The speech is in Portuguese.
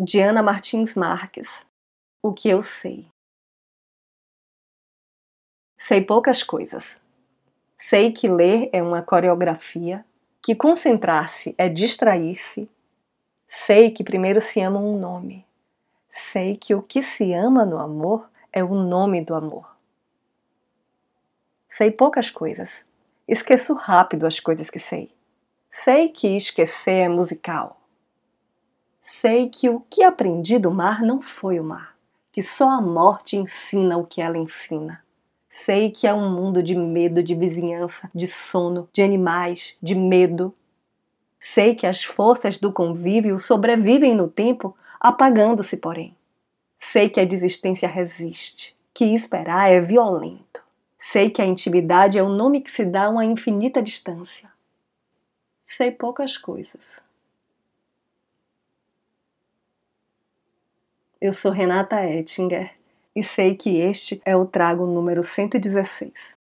Diana Martins Marques. O que eu sei. Sei poucas coisas. Sei que ler é uma coreografia, que concentrar-se é distrair-se. Sei que primeiro se ama um nome. Sei que o que se ama no amor é o nome do amor. Sei poucas coisas. Esqueço rápido as coisas que sei. Sei que esquecer é musical. Sei que o que aprendi do mar não foi o mar, que só a morte ensina o que ela ensina. Sei que é um mundo de medo, de vizinhança, de sono, de animais, de medo. Sei que as forças do convívio sobrevivem no tempo, apagando-se, porém. Sei que a desistência resiste, que esperar é violento. Sei que a intimidade é o nome que se dá a uma infinita distância. Sei poucas coisas. Eu sou Renata Ettinger e sei que este é o trago número 116.